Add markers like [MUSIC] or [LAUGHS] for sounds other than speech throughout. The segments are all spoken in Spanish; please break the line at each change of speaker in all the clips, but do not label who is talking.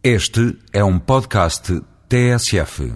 Este é um podcast TSF.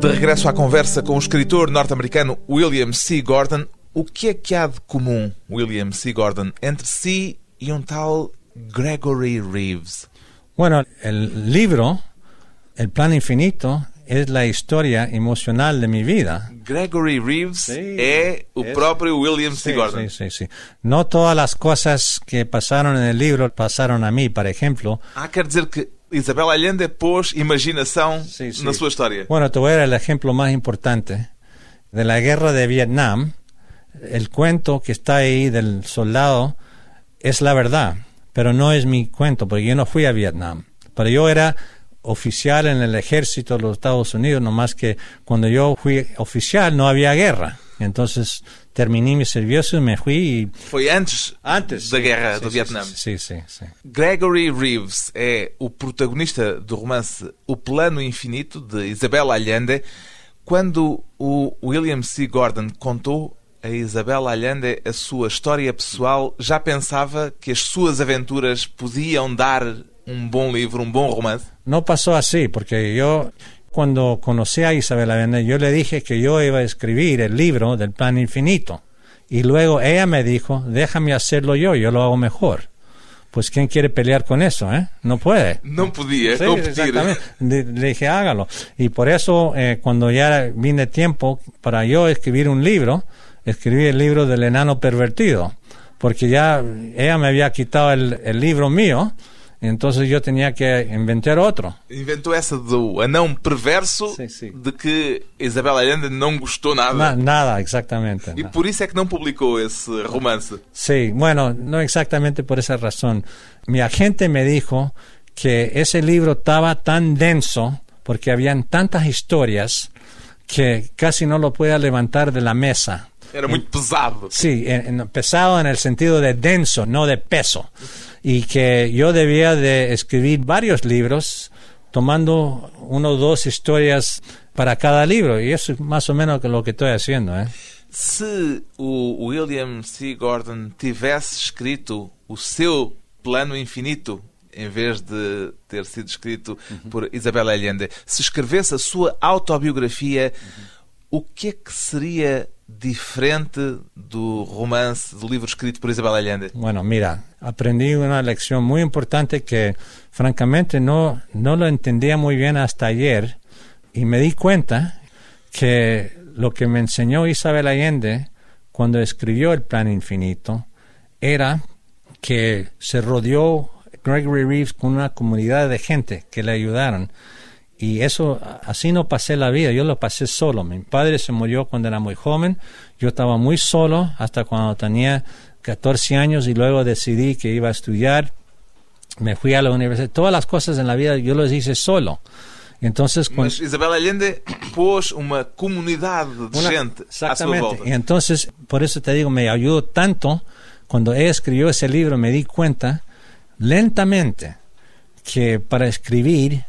De regresso à conversa com o escritor norte-americano William C. Gordon, o que é que há de comum, William C. Gordon, entre si e um tal Gregory Reeves?
Bueno, el libro, El Plan Infinito, es la historia emocional de mi vida.
Gregory Reeves
Sí, es-
próprio William C.
Sí,
Gordon.
sí, sí, sí. No todas las cosas que pasaron en el libro pasaron a mí, por ejemplo.
Ah, quer dizer que Isabel Allende pôs imaginação
Sí, sí.
na sua história.
Bueno, te voy a dar el ejemplo más importante. De la guerra de Vietnam, el cuento que está ahí del soldado es la verdad, pero no es mi cuento, porque yo no fui a Vietnam. Pero yo era oficial en el ejército de los Estados Unidos, nomás que cuando yo fui oficial no había guerra. Entonces terminé mi servicio y me fui y...
Foi antes, da guerra
Sí,
do
sí,
Vietnam. Gregory Reeves é o protagonista do romance O Plano Infinito, de Isabel Allende. Quando o William C. Gordon contou a Isabel Allende a sua história pessoal, já pensava que as suas aventuras podiam dar um bom livro, um bom romance?
No pasó así, porque yo cuando conocí a Isabel Allende, yo le dije que yo iba a escribir el libro del plan infinito. Y luego ella me dijo, déjame hacerlo yo, yo lo hago mejor. Pues ¿quién quiere pelear con eso? Eh? No puede.
Não podia
Sí, exactamente. Le, le dije, hágalo. Y por eso, eh, cuando ya vine tiempo para yo escribir un libro, escribí el libro del enano pervertido. Porque ya ella me había quitado el, el libro mío, entonces yo tenía que inventar otro.
Inventou essa do anão perverso
Sim, sim.
de que Isabel Allende não gostou nada.
Na- nada, exactamente.
E
na-
por isso é que não publicou esse romance.
Sí, bueno, no exactamente por esa razón. Mi agente me dijo que ese libro estaba tan denso porque habían tantas historias que casi no lo podía levantar de la mesa.
Era muito pesado.
Sí, en- pesado en el sentido de denso, no de peso. Y que yo debía de escribir varios libros tomando uno o dos historias para cada libro. Y eso es más o menos lo que estoy haciendo. ¿eh?
Se o William C. Gordon tivesse escrito o seu plano infinito em vez de ter sido escrito por Isabel Allende, se escrevesse a sua autobiografia, o que é que seria diferente do romance, do livro escrito por Isabel Allende?
Bueno, mira, aprendí una lección muy importante que francamente no, no lo entendía muy bien hasta ayer y me di cuenta que lo que me enseñó Isabel Allende cuando escribió el Plan Infinito era que se rodeó Gregory Reeves con una comunidad de gente que le ayudaron. Y eso, así no pasé la vida, yo lo pasé solo. Mi padre se murió cuando era muy joven, yo estaba muy solo hasta cuando tenía 14 años y luego decidí que iba a estudiar. Me fui a la universidad. Todas las cosas en la vida yo las hice solo. Entonces,
Isabel Allende pôs uma comunidade de
una-
gente à sua volta.
Y entonces, por eso te digo, me ayudó tanto. Cuando ella escribió ese libro, me di cuenta lentamente que para escribir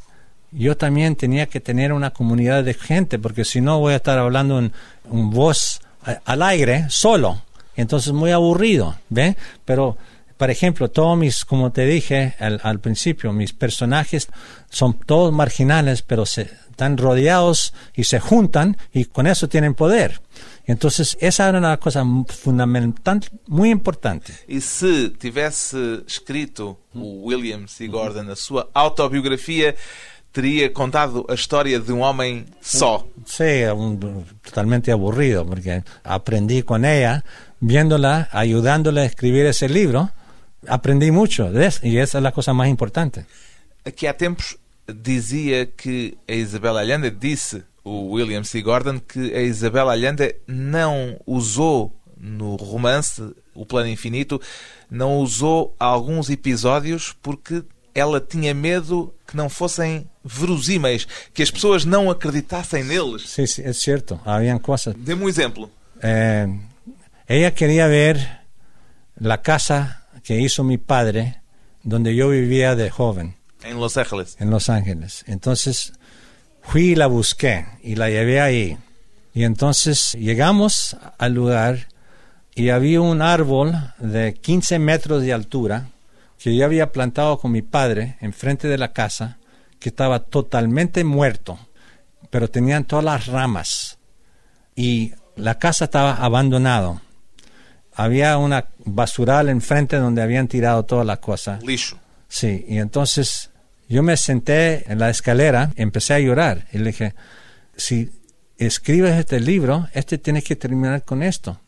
yo también tenía que tener una comunidad de gente, porque si no voy a estar hablando en, en voz al aire, solo. Entonces, muy aburrido, ¿ve? Pero, por ejemplo, todos mis, como te dije al, al principio, mis personajes son todos marginales, pero se están rodeados y se juntan y con eso tienen poder. Entonces, esa era una cosa fundamental, muy importante.
E se tivesse escrito o William C. Gordon a sua autobiografia, teria contado a história de um homem só.
Sí, un- totalmente aburrido, porque aprendí con ella, viéndola, ayudándola a escribir ese libro, aprendí mucho de eso, y esa es la cosa más importante.
Aqui há tempos dizia que a Isabel Allende disse, o William C. Gordon, que a Isabel Allende não usou no romance O Plano Infinito, não usou alguns episódios porque ela tinha medo que não fossem verosímeis, que as pessoas não acreditassem neles.
Sí, sí, es cierto, habían cosas.
Dê-me um exemplo.
Eh, ella quería ver la casa que hizo mi padre, donde yo vivía de joven,
Em Los Ángeles.
en Los Ángeles. Entonces fui y la busqué y la llevé ahí. Y entonces llegamos al lugar y había un árbol de 15 metros de altura que yo había plantado con mi padre enfrente de la casa, que estaba totalmente muerto, pero tenían todas las ramas. Y la casa estaba abandonado. Había una basural enfrente donde habían tirado todas las cosas.
Lixo.
Sí, y entonces yo me senté en la escalera, empecé a llorar y le dije, si escribes este libro, este tiene que terminar con esto.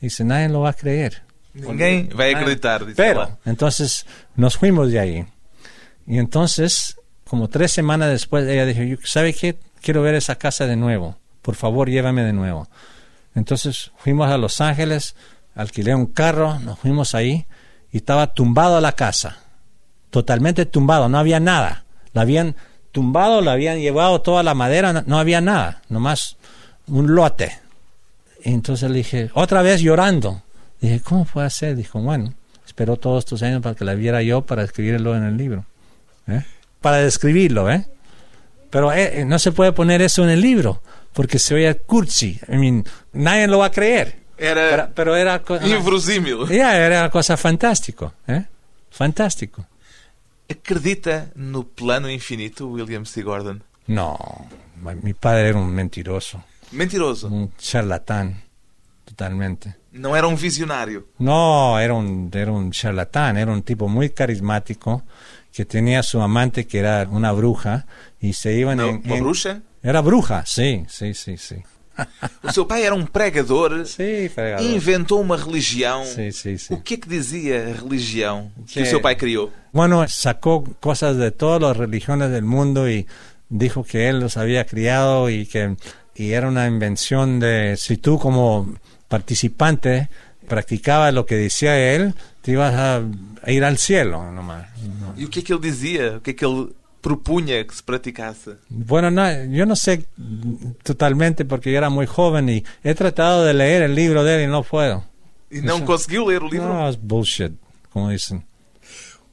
Dice, nadie lo va a creer.
Ninguém vai
Ah,
acreditar, disse
Pero, entonces nos fuimos de ahí. Y entonces, como tres semanas después, ella dijo, "Yo- ¿sabe qué? Quiero ver esa casa de nuevo. Por favor, llévame de nuevo. Entonces fuimos a Los Ángeles, alquilé un carro, nos fuimos ahí y estaba tumbado la casa. Totalmente tumbado, no había nada. La habían tumbado, la habían llevado toda la madera, no, no había nada, nomás un lote. Y entonces le dije, otra vez llorando. Dije, ¿cómo puede ser? Dijo, bueno, esperó todos estos años para que la viera yo para escribirlo en el libro. ¿eh? Para describirlo, ¿eh? Pero eh, eh, no se puede poner eso en el libro, porque se oye cursi. I mean, nadie lo va a creer.
Era
Pero, pero era,
inverosímil.
Ya, era una cosa fantástico, ¿eh? Fantástico.
Acredita no plano infinito, William C. Gordon?
No, mi padre era un mentiroso,
Mentiroso.
un charlatán, totalmente.
Não era um visionário.
No, era un, era un charlatán, era un tipo muy carismático que tenía su amante que era una bruja y se iban
Não,
en,
uma
en-
bruxa.
Era bruja, sí, sí, sí, sí. [LAUGHS]
O seu pai era um pregador.
Sí, fregador.
Inventou uma religião.
Sí, sí, sí.
O que é que dizia a religião que
Que-
o seu pai criou?
Bueno, sacó cosas de todas las religiones del mundo y dijo que él los había criado y que y era una invención de si tú como participante practicabas lo que decía él, te ibas a, a ir al cielo nomás. No.
E o que é que ele dizia? O que é que ele propunha que se praticasse?
Bueno, no, yo no sé totalmente porque yo era muy joven y he tratado de leer el libro de él y no puedo.
E não conseguiu ler o livro?
No, es bullshit, como dicen.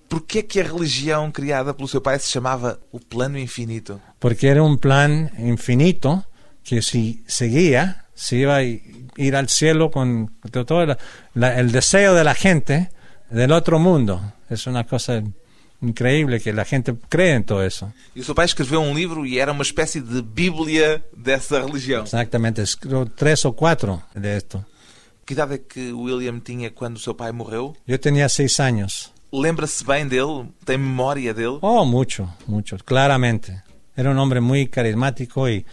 Por que é que a religião criada pelo seu pai se chamava o Plano Infinito?
porque era un plan infinito que si seguía se iba ir al cielo con todo la- la- el deseo de la gente del otro mundo. Es una cosa increíble que la gente cree en todo eso.
E o seu pai escreveu um livro e era uma espécie de bíblia dessa religião.
Exactamente, escribo tres o cuatro de esto.
Que idade é que William tinha quando o seu pai morreu?
Yo tenía seis años.
Lembra-se bem dele? Tem memória dele?
Oh, mucho, mucho, claramente. Era un hombre muy carismático y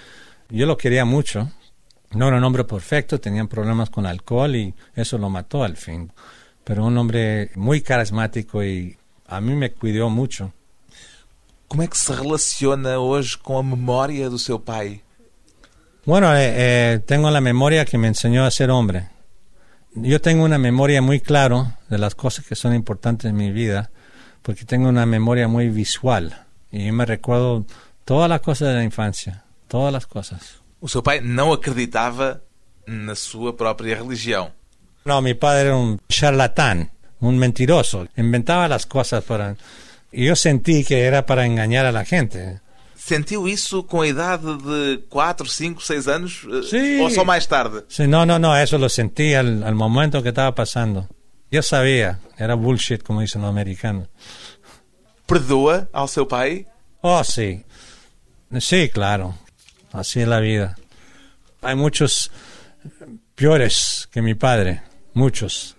yo lo quería mucho. No era un hombre perfecto, tenía problemas con alcohol y eso lo mató al fin. Pero un hombre muy carismático y a mí me cuidó mucho.
Como é que se relaciona hoje com a memória do seu pai?
Bueno, eh, eh, tengo la memoria que me enseñó a ser hombre. Yo tengo una memoria muy clara de las cosas que son importantes en mi vida, porque tengo una memoria muy visual. Y yo me recuerdo todas las cosas de la infancia, todas las cosas.
O seu pai não acreditava na sua própria religião.
No, mi padre era un charlatán, un mentiroso. Inventaba las cosas para... Y yo sentí que era para engañar a la gente.
Sentiu isso com a idade de 4, 5, 6 anos? Eh,
Sim.
Ou só mais tarde?
Sí, no, no, no, eso lo sentí al, al momento que estaba pasando. Yo sabía, era bullshit, como dicen los americanos.
Perdoa ao seu pai?
Oh, sí. Sí, claro. Así es la vida. Hay muchos peores que mi padre, muchos.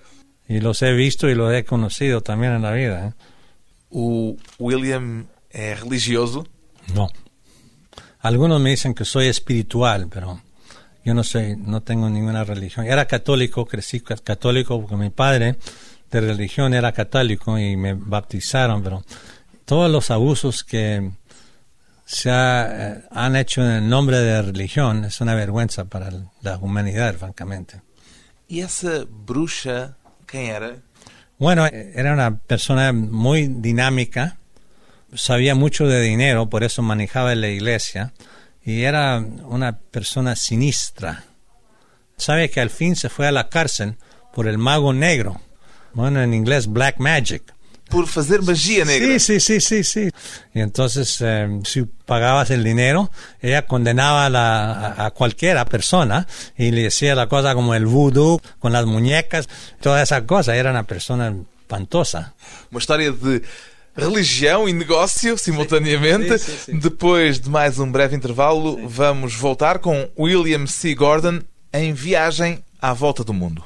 Y los he visto y los he conocido también en la vida. ¿eh?
O William é religioso?
No. Algunos me dicen que soy espiritual, pero yo no soy, no tengo ninguna religión. Era católico, crecí ca- católico porque mi padre de religión era católico y me bautizaron, pero todos los abusos que se ha- eh, han hecho en el nombre de religión es una vergüenza para la humanidad, francamente.
E essa bruxa, quem era?
Bueno, eh, era una persona muy dinámica, sabía mucho de dinero, por eso manejaba la iglesia, y era una persona sinistra. Sabe que al fin se fue a la cárcel por el mago negro. Bueno, en inglés, black magic.
Por fazer magia negra.
Sí, sí, sí, sí, sí. Y entonces, eh, si pagabas el dinero, ella condenaba a, la, a- a cualquiera persona y le la cosa como el voodoo con las muñecas, toda esa cosa. Era una persona espantosa.
Uma história de religião e negócio simultaneamente.
Sim, sim, sim.
Depois de mais um breve intervalo, vamos voltar com William C. Gordon em viagem à volta do mundo.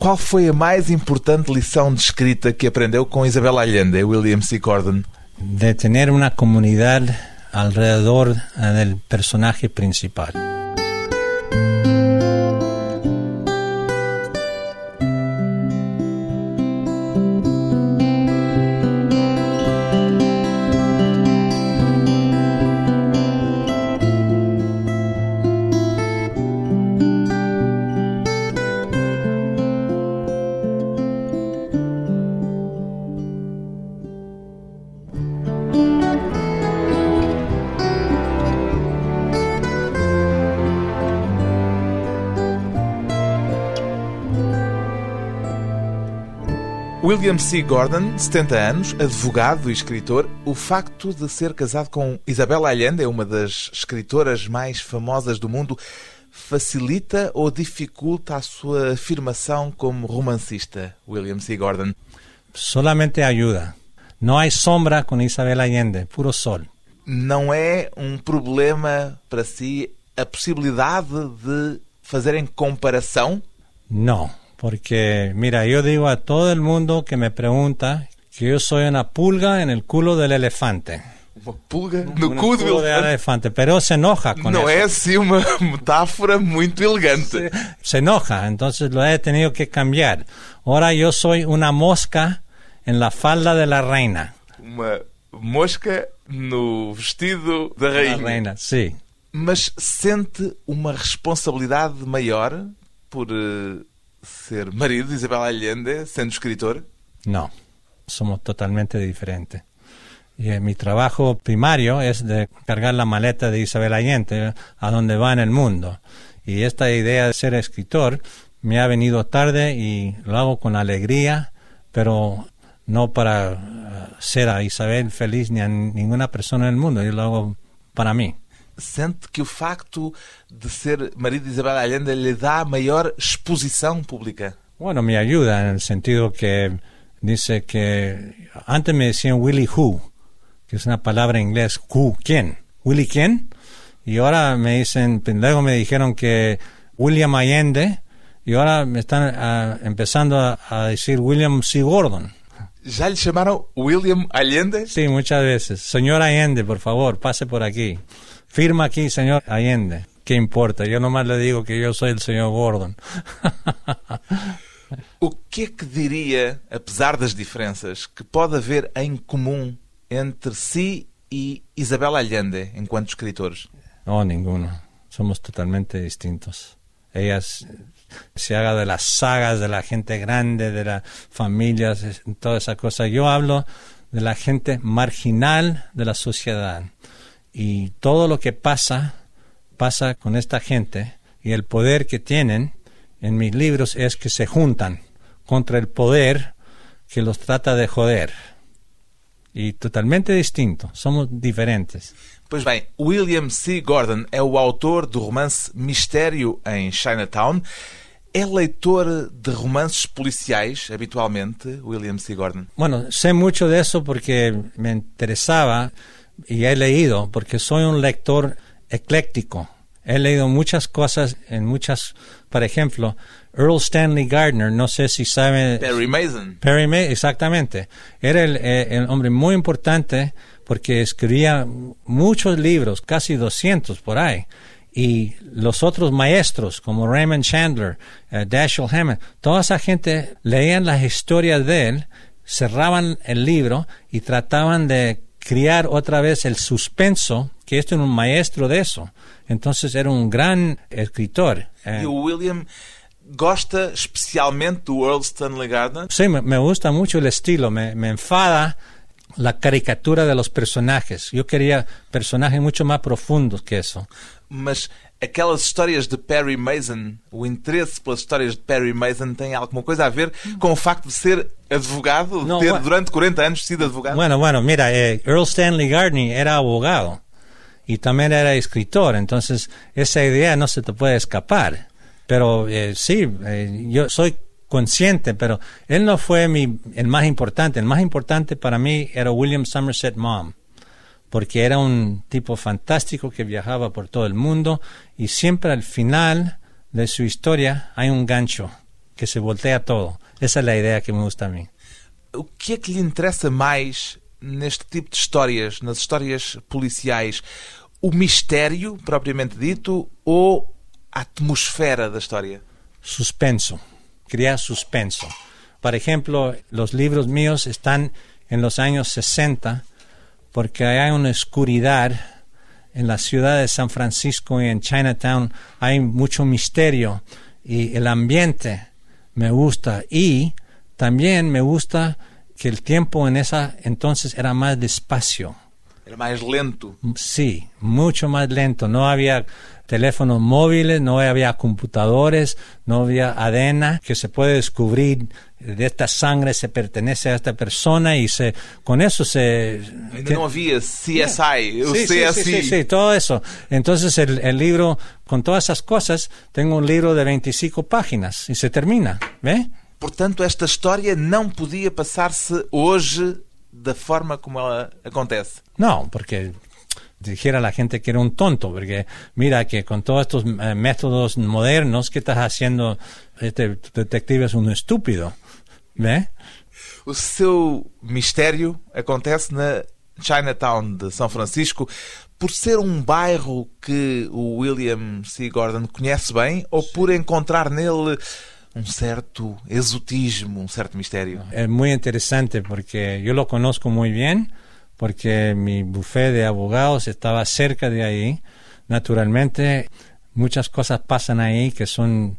Qual foi a mais importante lição de escrita que aprendeu com Isabel Allende, William C. Gordon?
De tener una comunidad alrededor eh, del personaje principal.
William C. Gordon, 70 anos, advogado e escritor. O facto de ser casado com Isabel Allende, uma das escritoras mais famosas do mundo, facilita ou dificulta a sua afirmação como romancista, William C. Gordon?
Solamente ayuda. No hay sombra con Isabel Allende, puro sol.
Não é um problema para si a possibilidade de fazerem comparação?
No, porque mira, yo digo a todo el mundo que me pregunta que yo soy una pulga en el culo del elefante.
Uma pulga no
Un
cu do
culo del
elefante?
elefante, pero se enoja con
Não
eso.
é assim uma metáfora muito elegante.
Se enoja, entonces lo he tenido que cambiar. Ahora yo soy una mosca en la falda de la reina.
Uma mosca no vestido da
La
rainha.
reina, sí.
Mas sente uma responsabilidade maior por eh, ser marido de Isabel Allende, sendo escritor?
No, somos totalmente diferentes. Y eh, mi trabajo primario es de cargar la maleta de Isabel Allende a donde va en el mundo. Y esta idea de ser escritor me ha venido tarde y lo hago con alegría, pero no para eh, ser a Isabel feliz ni a ninguna persona en el mundo. Yo lo hago para mí.
Sente que o facto de ser marido de Isabel Allende lhe dá maior exposição pública?
Bueno, me ayuda en el sentido que dice que antes me decían Willy Who, que es una palabra en inglés, who, ¿quién? ¿Willy quién? Y ahora me dicen, pues, luego me dijeron que William Allende, y ahora me están ah, empezando a, a decir William C. Gordon.
Já lhe chamaram William Allende?
Sí, muchas veces. Señor Allende, por favor, pase por aquí. Firma aquí, señor Allende. ¿Qué importa? Yo nomás le digo que yo soy el señor Gordon. [LAUGHS]
O que é que diria, apesar das diferenças, que pode haver em comum entre si e Isabel Allende enquanto escritores?
No, ninguno. Somos totalmente distintos. Ella se haga de las sagas, de la gente grande, de las familias, toda esa cosa. Yo hablo de la gente marginal de la sociedad. Y todo lo que pasa, pasa con esta gente. Y el poder que tienen en mis libros es que se juntan contra el poder que los trata de joder. Y totalmente distinto. Somos diferentes.
Pois bem, William C. Gordon é o autor do romance Mistério em Chinatown. É leitor de romances policiais, habitualmente, William C. Gordon?
Bueno, sé mucho de eso porque me interesaba y he leído, porque soy un lector ecléctico. He leído muchas cosas en muchas, por ejemplo, Earl Stanley Gardner, no sé si sabe.
Perry Mason.
Perry May, exactamente. Era el, eh, el hombre muy importante porque escribía muchos libros, casi 200 por ahí. Y los otros maestros, como Raymond Chandler, eh, Dashiell Hammond, toda esa gente leían las historias de él, cerraban el libro y trataban de criar otra vez el suspenso, que este era un maestro de eso. Entonces era un gran escritor. Eh,
E William gosta especialmente do Earl Stanley Gardner?
Sí, me, me gusta mucho el estilo, me, me enfada la caricatura de los personajes. Yo quería personajes mucho más profundos que eso.
Mas aquelas histórias de Perry Mason, o interesse pelas histórias de Perry Mason tem alguma coisa a ver com o facto de ser advogado, de
Não,
ter durante 40 anos sido advogado?
Bueno, bueno, mira, eh, Earl Stanley Gardner era abogado y también era escritor, entonces esa idea no se te puede escapar. Pero eh, sí, eh, yo soy consciente, pero él no fue mi, el más importante. El más importante para mí era William Somerset Maugham, porque era un tipo fantástico que viajaba por todo el mundo y siempre al final de su historia hay un gancho que se voltea todo. Esa es la idea que me gusta a mí.
O que é que lhe interessa mais neste tipo de histórias, nas histórias policiais? O mistério, propriamente dito, ou a atmosfera da história?
suspenso, crear suspenso. Por ejemplo, los libros míos están en los años 60 porque hay una oscuridad en la ciudad de San Francisco y en Chinatown hay mucho misterio y el ambiente me gusta y también me gusta que el tiempo en esa entonces era más despacio.
Era mais lento.
Sí, mucho más lento. No había teléfonos móviles, no había computadores, no había ADN que se puede descubrir de esta sangre se pertenece a esta persona y se con eso se
Ainda não havia CSI, o
Sí,
CSI.
sí, sí, sí, todo eso. Entonces el, el libro, con todas esas cosas, tengo un libro de 25 páginas y se termina, ¿ve?
Portanto, esta história não podia passar-se hoje da forma como ela acontece.
No, porque dijera la gente que era un tonto, porque mira que con todos estos eh, métodos modernos, ¿qué estás haciendo? Este detective es un estúpido, ¿ve?
O seu mistério acontece na Chinatown de São Francisco por ser um bairro que o William C. Gordon conhece bem ou por encontrar nele um certo exotismo, um certo mistério?
Es muy interesante porque yo lo conozco muy bien, porque mi bufete de abogados estaba cerca de ahí. Naturalmente, muchas cosas pasan ahí que son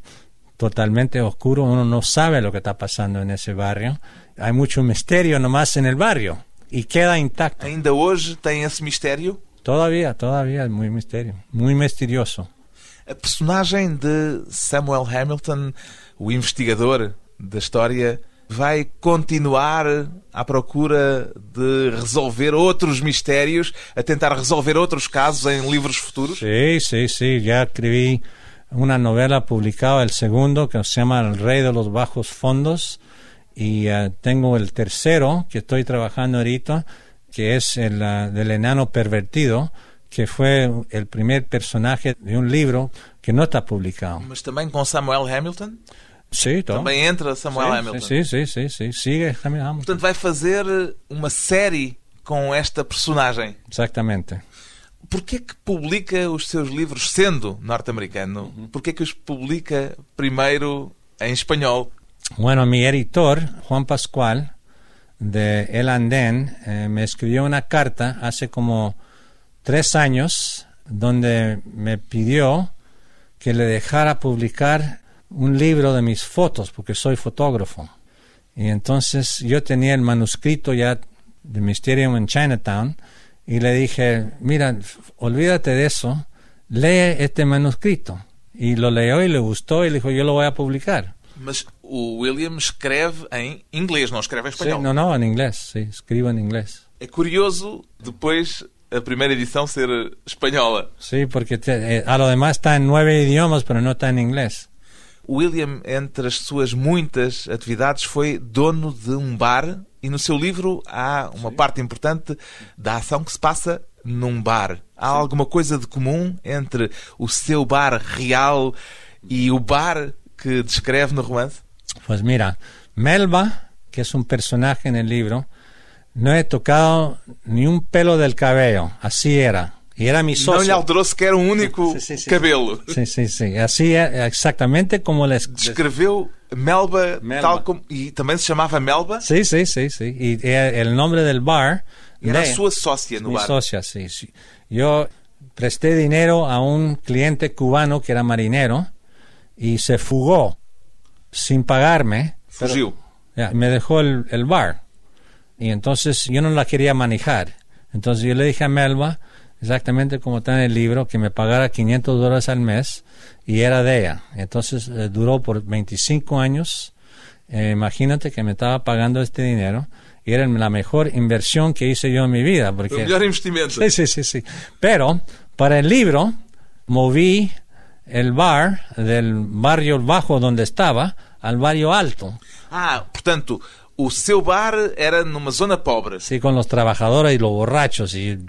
totalmente oscuros. Uno no sabe lo que está pasando en ese barrio. Hay mucho misterio nomás en el barrio y queda intacto.
Ainda hoje tem esse mistério?
Todavía, todavía es muy misterio, muy misterioso.
A personagem de Samuel Hamilton, o investigador da história, vai continuar à procura de resolver outros mistérios, a tentar resolver outros casos em livros futuros?
Sí, sí, sí. Ya escribí una novela publicada, el segundo, que se llama El Rey de los Bajos Fondos. Y eh, tengo el tercero, que estoy trabajando ahorita, que es el ah, del enano pervertido, que fue el primer personaje de un libro que no está publicado.
Mas também com Samuel Hamilton?
Sí, todo.
Também entra Samuel
Sí,
Hamilton.
sí, sí, sí, sí. Sigue Samuel Hamilton.
Portanto, vai fazer uma série com esta personagem.
Exactamente.
Porquê que publica os seus livros sendo norte-americano? Porquê que os publica primeiro em espanhol?
Bueno, mi editor, Juan Pascual, de El Andén, eh, me escribió una carta hace como tres años donde me pidió que le dejara publicar un libro de mis fotos, porque soy fotógrafo. Y entonces yo tenía el manuscrito ya de Mysterium en Chinatown y le dije, mira, olvídate de eso, lee este manuscrito. Y lo leyó y le gustó y le dijo, yo lo voy a publicar.
Mas o William escreve em inglês, não escreve em
Sí,
espanhol.
no, no, en inglés, sí, escribo en inglés.
É curioso depois a primeira edição ser espanhola.
Sí, porque te- eh, a lo demás está en nueve idiomas, pero no está en inglés.
William, entre as suas muitas atividades, foi dono de um bar e no seu livro há uma parte importante da ação que se passa num bar. Há alguma coisa de comum entre o seu bar real e o bar que descreve no romance?
Pues mira, Melba, que es un personaje en el libro, no he tocado ni un pelo del cabello, así era. Y era mi
Não lhe
socio.
alterou sequer um único
Sim, sim, sim.
cabelo.
Sí, sí, sí, así eh, exactamente como les...
Descreveu Melba,
Melba.
tal como. E também se chamava Melba.
Sí, sí, sí, sí. Y eh, el nombre del bar...
Era a
de-
sua sócia no
Mi
bar.
socia, sí, sí. Yo presté dinero a un cliente cubano que era marinero y se fugó sin pagarme. ya, me dejó el, el bar. Y entonces yo no la quería manejar. Entonces yo le dije a Melba, exactamente como está en el libro, que me pagara 500 dólares al mes y era de ella. Entonces eh, duró por 25 años. Eh, imagínate que me estaba pagando este dinero y era la mejor inversión que hice yo en mi vida. Porque,
melhor investimento.
Sí, sí, sí, sí. Pero para el libro moví el bar del barrio bajo donde estaba al barrio alto.
Ah, portanto, o seu bar era numa zona pobre.
Sí, con los trabajadores y los borrachos y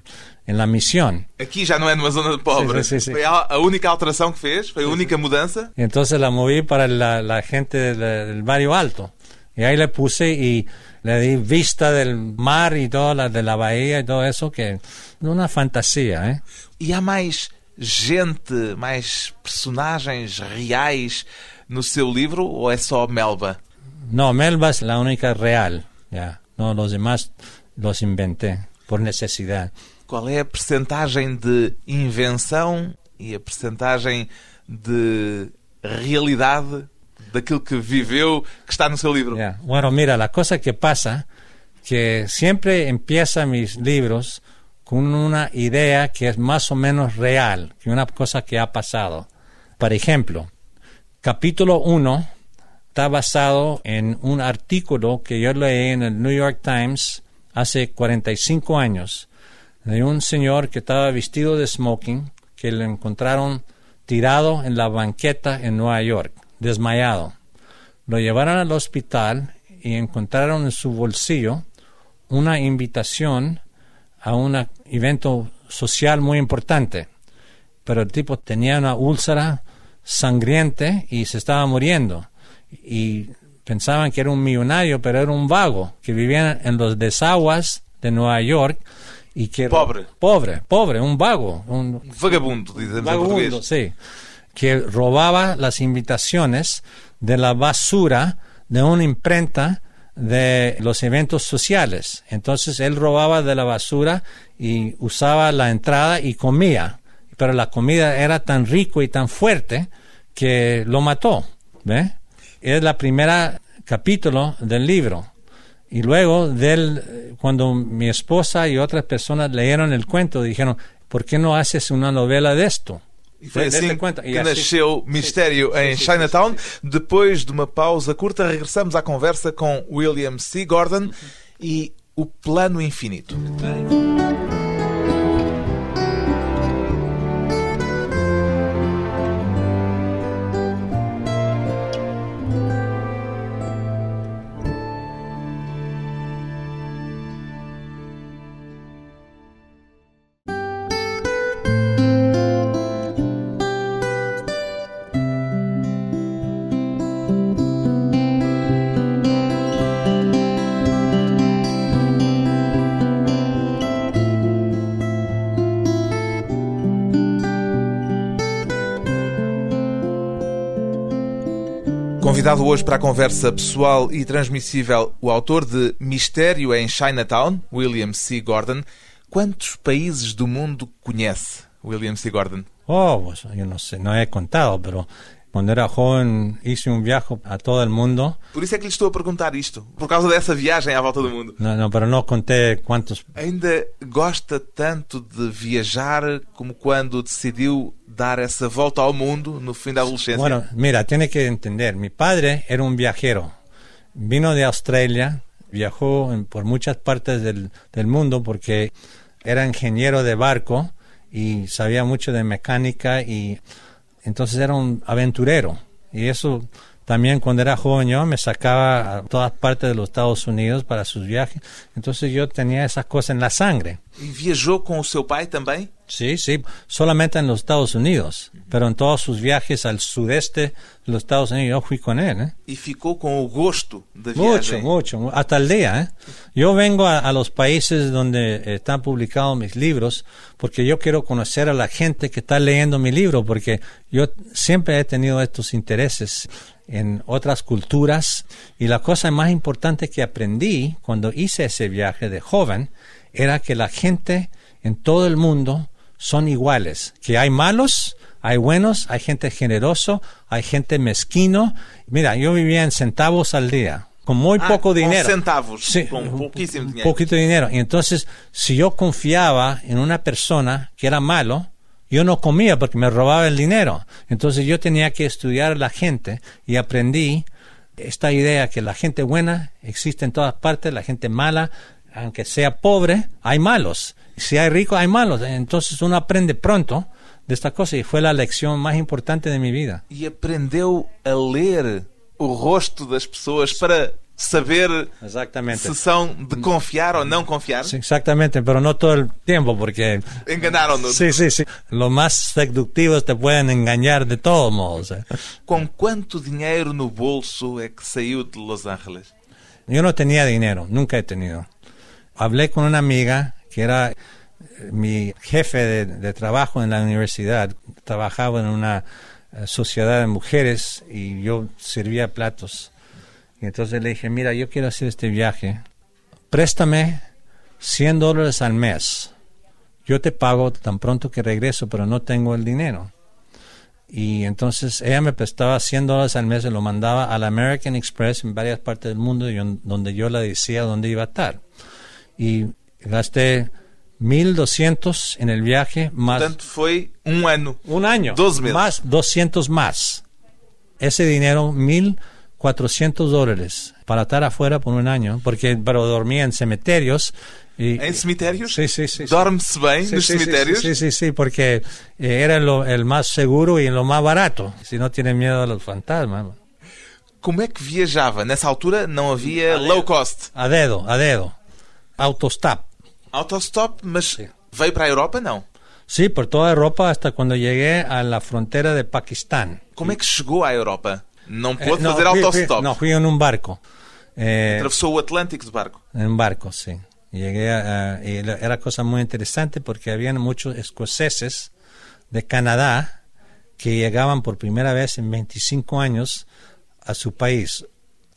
en la misión.
Aqui já não é numa zona pobre.
Sim, sim, sim.
Foi a, a única alteração que fez, foi a única mudança.
Entonces la moví para la gente del barrio alto. Y ahí le puse y le di vista del mar y todo, la, de la bahía y todo eso, que una fantasía, ¿eh?
E há mais gente, mais personagens reais no seu livro ou é só Melba?
No, Melba es la única real, ya. No, los demás los inventé por necesidad.
Qual é a percentagem de invenção e a percentagem de realidade daquilo que viveu que está no seu livro?
Ya. Bueno, mira, la cosa que pasa, que siempre empieza mis libros con una idea que es más o menos real, que una cosa que ha pasado. Por ejemplo, capítulo 1 está basado en un artículo que yo leí en el New York Times hace 45 años de un señor que estaba vestido de smoking, que lo encontraron tirado en la banqueta en Nueva York, desmayado. Lo llevaron al hospital y encontraron en su bolsillo una invitación a un evento social muy importante. Pero el tipo tenía una úlcera sangriente y se estaba muriendo. Y pensaban que era un millonario, pero era un vago que vivía en los desaguas de Nueva York y que
Pobre.
pobre, pobre, un vago, un,
Vagabundo, em
Vagabundo, sí. Que robaba las invitaciones de la basura de una imprenta de los eventos sociales. Entonces él robaba de la basura y usaba la entrada y comía. Pero la comida era tan rico y tan fuerte que lo mató. ¿Ve? Es la primera capítulo del libro. Y luego, del, cuando mi esposa y otras personas leyeron el cuento, dijeron, ¿por qué no haces una novela de esto?
E foi assim que nasceu Mistério em Chinatown. Depois de uma pausa curta, regressamos à conversa com William C. Gordon e o Plano Infinito. Convidado hoje para a conversa pessoal e transmissível, o autor de Mistério em Chinatown, William C. Gordon. Quantos países do mundo conhece William C. Gordon?
Oh, yo no sé, no he contado, pero cuando era joven hice un viaje a todo el mundo.
Por isso é que lhe estou a perguntar isto, por causa dessa viagem à volta do mundo.
No, no, pero no conté cuántos.
Ainda gosta tanto de viajar como quando decidiu dar essa volta ao mundo no fim da adolescência?
Bueno, mira, tiene que entender, mi padre era un viajero. Vino de Australia, viajó por muchas partes del, del mundo porque era ingeniero de barco y sabía mucho de mecánica y entonces era un aventurero. Y eso también cuando era joven yo me sacaba a todas partes de los Estados Unidos para sus viajes. Entonces yo tenía esas cosas en la sangre.
E viajou com o seu pai também?
Sí, sí, solamente en los Estados Unidos, pero en todos sus viajes al sudeste de los Estados Unidos yo fui con él. ¿eh?
E ficou com o gosto da
Mucho, mucho, mu- hasta el día. ¿eh? Yo vengo a, a los países donde están publicados mis libros porque yo quiero conocer a la gente que está leyendo mi libro, porque yo siempre he tenido estos intereses en otras culturas y la cosa más importante que aprendí cuando hice ese viaje de joven era que la gente en todo el mundo son iguales, que hay malos, Hay buenos, hay gente generoso, hay gente mezquino. Mira, yo vivía en centavos al día, con muy
Ah,
poco dinero.
centavos,
Sí,
com pouquíssimo
un
dinheiro.
poquito dinero. Y entonces, si yo confiaba en una persona que era malo, yo no comía porque me robaba el dinero. Entonces yo tenía que estudiar a la gente y aprendí esta idea que la gente buena existe en todas partes, la gente mala, aunque sea pobre, hay malos. Si hay ricos, hay malos. Entonces uno aprende pronto de esta cosa y fue la lección más importante de mi vida.
E aprendeu a ler o rosto das pessoas para saber
Exactamente.
se são de confiar ou não confiar.
Sí, exactamente, pero no todo el tiempo porque
Enganaram-no.
Sí, sí, sí. Los más seductivos te pueden engañar de todos modos. eh.
Com quanto dinheiro no bolso é que saiu de Los Angeles?
Yo no tenía dinero, nunca he tenido. Hablé con una amiga que era eh, mi jefe de, trabajo en la universidad. Trabajaba en una eh, sociedad de mujeres y yo servía platos. Y entonces le dije, mira, yo quiero hacer este viaje. Préstame 100 dólares al mes. Yo te pago tan pronto que regreso, pero no tengo el dinero. Y entonces ella me prestaba 100 dólares al mes y lo mandaba al American Express en varias partes del mundo donde yo le decía dónde iba a estar. Y gasté 1200 en el viaje más
Portanto, foi um ano.
un año,
12 meses.
más 200 más. Ese dinero 1400 dólares para estar afuera por un año, porque pero dormía en cementerios y
Em cemitérios?
Sí, sí, sí. sí.
Dorme-se bem
Sí,
nos
sí, sí,
cemitérios?
Sí, sí, sí, porque eh, era lo, el más seguro y lo más barato. Si no tiene miedo a los fantasmas.
Como é que viajava? Nessa altura não havia low cost.
A dedo, a dedo. Autostop.
Autostop, mas
Sí.
veio para a Europa? Não.
Sí, por toda Europa hasta cuando llegué a la frontera de Pakistán.
Como é que chegou à Europa?
Eh, no,
fazer
fui- fui-
autostop.
no, fui en un barco. Eh,
Atravessou o Atlântico de barco.
En barco, sí. Llegué a, a- y era cosa muy interesante porque habían muchos escoceses de Canadá que llegaban por primera vez en 25 años a su país.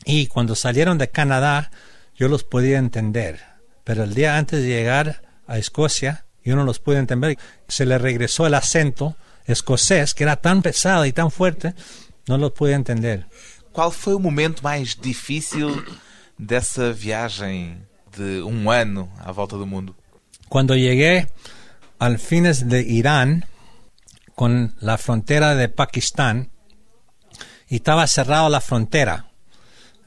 Y cuando salieron de Canadá, yo los podía entender. Pero el día antes de llegar a Escocia, yo no los pude entender. Se le regresó el acento escocés, que era tan pesado y tan fuerte, no los pude entender.
Qual foi o momento mais difícil dessa viagem de um ano à volta do mundo?
Cuando llegué al fines de Irán, con la frontera de Pakistán, y estaba cerrada la frontera.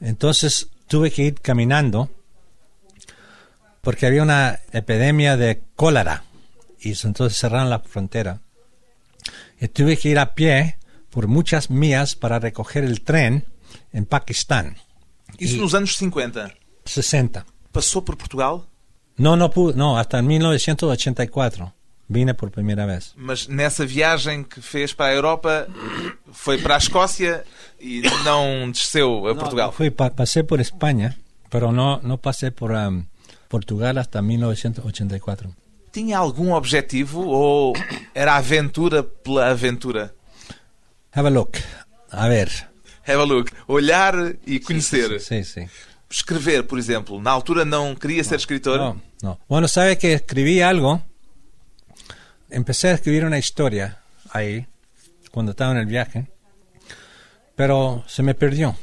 Entonces tuve que ir caminando porque había una epidemia de cólera y entonces cerraron la frontera. Y tuve que ir a pie por muchas millas para recoger el tren en Pakistán.
Isso
E-
nos anos 50.
60.
Passou por Portugal,
No, no pude, no, hasta en 1984 vine por primera vez.
mas nessa viagem que fez para a Europa foi para a Escócia e não desceu a Portugal.
Fui, pa- pasé por España, pero no, no pasé por um, Portugal hasta 1984.
Tinha algum objetivo ou era aventura pela aventura?
Have a look. A ver.
Have a look. Olhar e conhecer.
Sí, sí.
Escrever, por exemplo. Na altura não queria ser escritor.
No, no. Bueno, sabe que escribí algo. Empecé a escribir una historia ahí, cuando estaba en el viaje, pero se me perdió.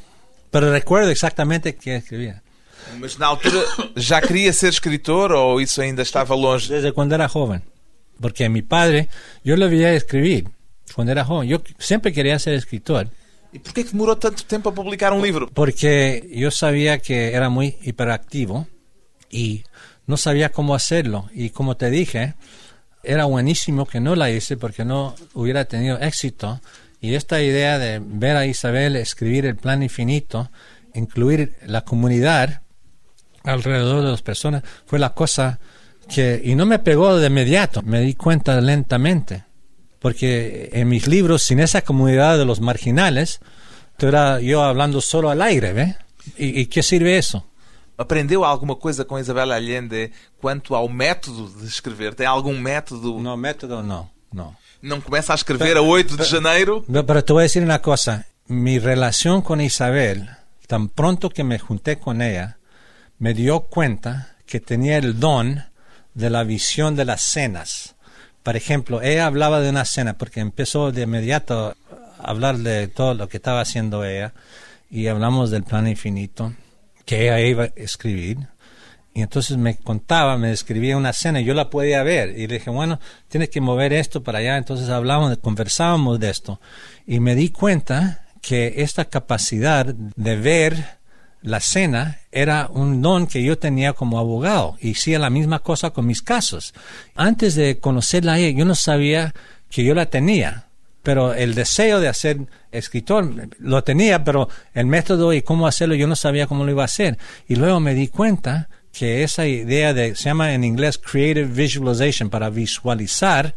Pero recuerdo exactamente qué escribía.
Mas na altura [COUGHS] já queria ser escritor ou isso ainda estava longe?
Desde cuando era joven. Porque mi padre, yo le veía escribir cuando era joven. Yo siempre quería ser escritor.
E porquê que demorou tanto tempo a publicar um livro?
Porque yo sabía que era muy hiperactivo y no sabía cómo hacerlo. Y como te dije, era buenísimo que no la hice porque no hubiera tenido éxito. Y esta idea de ver a Isabel escribir el plan infinito, incluir la comunidad alrededor de las personas, fue la cosa que... Y no me pegó de inmediato, me di cuenta lentamente. Porque en mis libros, sin esa comunidad de los marginales, era yo hablando solo al aire, ¿ve? ¿Y, y qué sirve eso?
Aprendeu alguma coisa com Isabel Allende quanto ao método de escrever? Tem algum método?
No, método no, no.
Não começa a escrever a 8 de janeiro?
Pero, pero te voy a decir una cosa, mi relación con Isabel, tan pronto que me junté con ella, me dio cuenta que tenía el don de la visión de las cenas, Por ejemplo, ella hablaba de una cena porque empezó de inmediato a hablar de todo lo que estaba haciendo ella y hablamos del plan infinito que ella iba a escribir. Y entonces me contaba, me describía una cena y yo la podía ver. Y le dije, bueno, tienes que mover esto para allá. Entonces hablamos, conversábamos de esto. Y me di cuenta que esta capacidad de ver la cena era un don que yo tenía como abogado y hacía la misma cosa con mis casos. Antes de conocerla a ella, yo no sabía que yo la tenía, pero el deseo de hacer escritor lo tenía, pero el método y cómo hacerlo yo no sabía cómo lo iba a hacer. Y luego me di cuenta que esa idea de, se llama en inglés creative visualization, para visualizar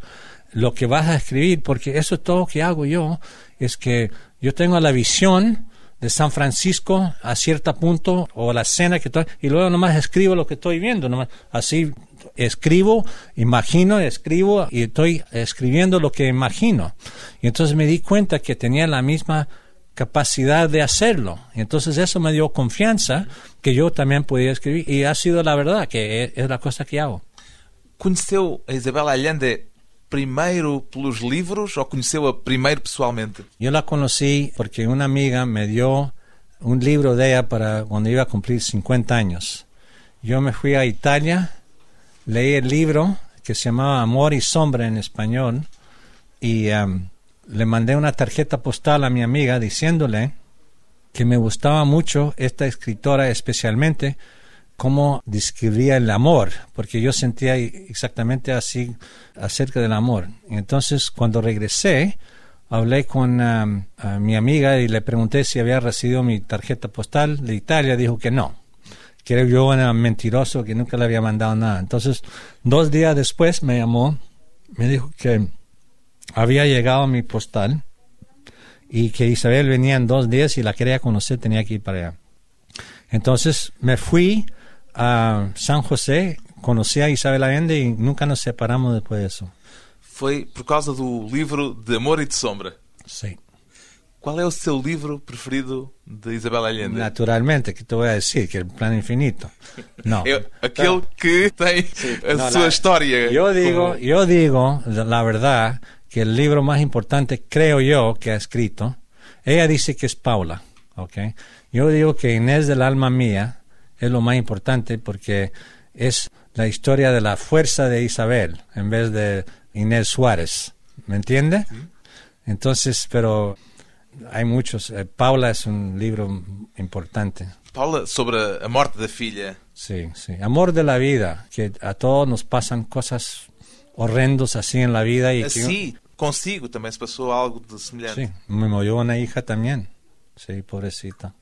lo que vas a escribir, porque eso es todo que hago yo, es que yo tengo la visión, de San Francisco a cierto punto o la escena que estoy y luego nomás escribo lo que estoy viendo nomás así escribo imagino escribo y estoy escribiendo lo que imagino. Y entonces me di cuenta que tenía la misma capacidad de hacerlo. Y entonces eso me dio confianza que yo también podía escribir. Y ha sido la verdad que es, la cosa que hago.
Conheceu a Isabela Allende primeiro pelos livros ou conheceu-a primeiro pessoalmente?
Yo la conocí porque una amiga me dio un libro de ella para cuando iba a cumplir 50 años. Yo me fui a Italia, leí el libro que se llamaba Amor y Sombra en español y um, le mandé una tarjeta postal a mi amiga diciéndole que me gustaba mucho esta escritora especialmente cómo describía el amor, porque yo sentía exactamente así acerca del amor. Entonces, cuando regresé, hablé con um, mi amiga y le pregunté si había recibido mi tarjeta postal de Italia. Dijo que no, que yo era mentiroso, que nunca le había mandado nada. Entonces, dos días después me llamó, me dijo que había llegado mi postal y que Isabel venía en dos días y la quería conocer, tenía que ir para allá. Entonces me fui a San José, conocí a Isabel Allende y nunca nos separamos después de eso.
Foi por causa do livro de Amor e de Sombra.
Sí.
Qual é o seu livro preferido de Isabel Allende?
Naturalmente, que voy a decir que el plan infinito. No. [LAUGHS]
É aquele que tem a
No,
sua
la-
história.
Yo digo,
como-
yo digo, la verdad, que el libro más importante, creo yo, que ha escrito, ella dice que es Paula, ¿ok? Yo digo que Inés del alma mía es lo más importante porque es la historia de la fuerza de Isabel en vez de Inés Suárez, ¿me entiende? Entonces, pero hay muchos. eh, Paula es un libro importante.
Paula, sobre a morte da filha.
Sí, sí. Amor de la vida, que a todos nos pasan cosas horrendos así en la vida y que
Assim, consigo também se passou algo de semelhante.
sí, me murió una hija también. Sí, pobrecita.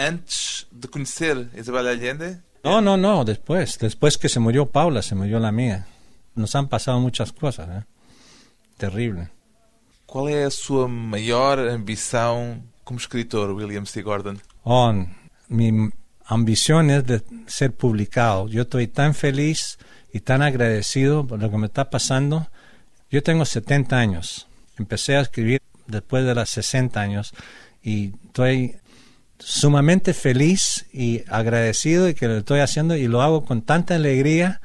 Antes de conhecer Isabel Allende,
No, no, no, después, después que se murió Paula, se murió la mía. Nos han pasado muchas cosas, ¿eh? Terrible.
qual é a sua maior ambição como escritor, William C. Gordon?
Oh, mi ambición es de ser publicado. Yo estoy tan feliz y tan agradecido por lo que me está pasando. Yo tengo 70 años. Empecé a escribir después de los 60 años y estoy sumamente feliz y agradecido de que lo estoy haciendo y lo hago con tanta alegría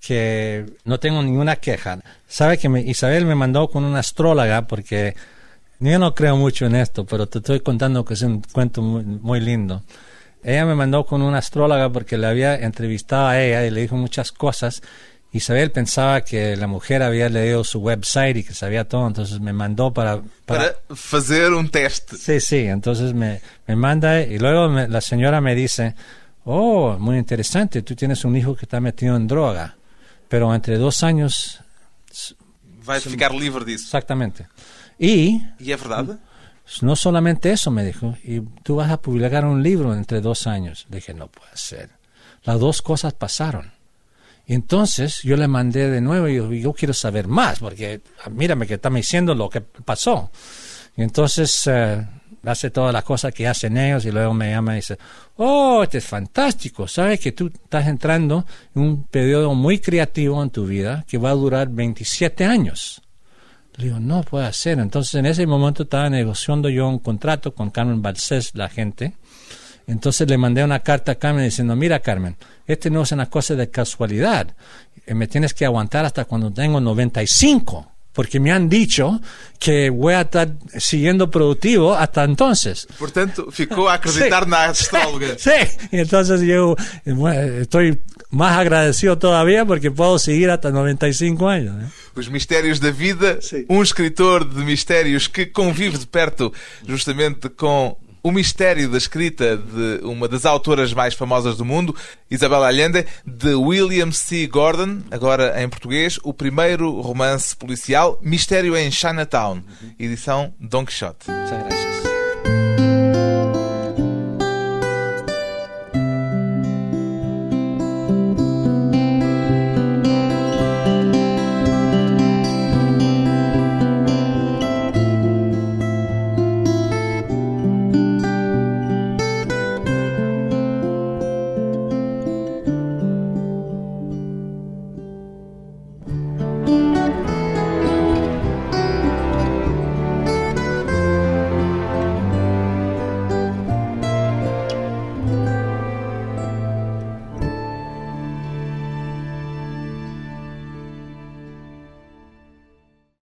que no tengo ninguna queja. Sabe que Isabel me mandó con una astróloga porque yo no creo mucho en esto, pero te estoy contando que es un cuento muy lindo. Ella me mandó con una astróloga porque le había entrevistado a ella y le dijo muchas cosas. Isabel pensaba que la mujer había leído su website y que sabía todo, entonces me mandó para... para-
Para fazer um teste.
Sí, sí, entonces me, me manda y luego me- la señora me dice, oh, muy interesante, tú tienes un hijo que está metido en droga, pero entre dos años,
Vai ficar livre disso.
exactamente. Y
E é verdade?
no solamente eso, me dijo, y tú vas a publicar un libro entre dos años. Le dije, no puede ser. Las dos cosas pasaron. Entonces yo le mandé de nuevo y yo, yo quiero saber más, porque ah, mírame que está me diciendo lo que pasó. Y entonces eh, hace todas las cosas que hacen ellos y luego me llama y dice, oh, este es fantástico, sabes que tú estás entrando en un periodo muy creativo en tu vida que va a durar 27 años. Le digo, no puede ser. Entonces, en ese momento estaba negociando yo un contrato con Carmen Balsés, la gente, Entonces le mandé una carta a Carmen diciendo, mira Carmen, este no es una cosa de casualidad, Eh, me tienes que aguantar hasta cuando tengo 95, porque me han dicho que voy a estar siguiendo productivo hasta entonces.
Portanto, ficou a acreditar na [LAUGHS] astróloga.
Sí, [LAUGHS] entonces yo bueno, estoy más agradecido todavía porque puedo seguir hasta 95 años. ¿eh?
Os Mistérios da Vida,
Sim.
um escritor de mistérios que convive de perto justamente com o mistério da escrita de uma das autoras mais famosas do mundo, Isabel Allende, de William C. Gordon, agora em português, o primeiro romance policial, Mistério em Chinatown, edição Don Quixote.
Muchas gracias.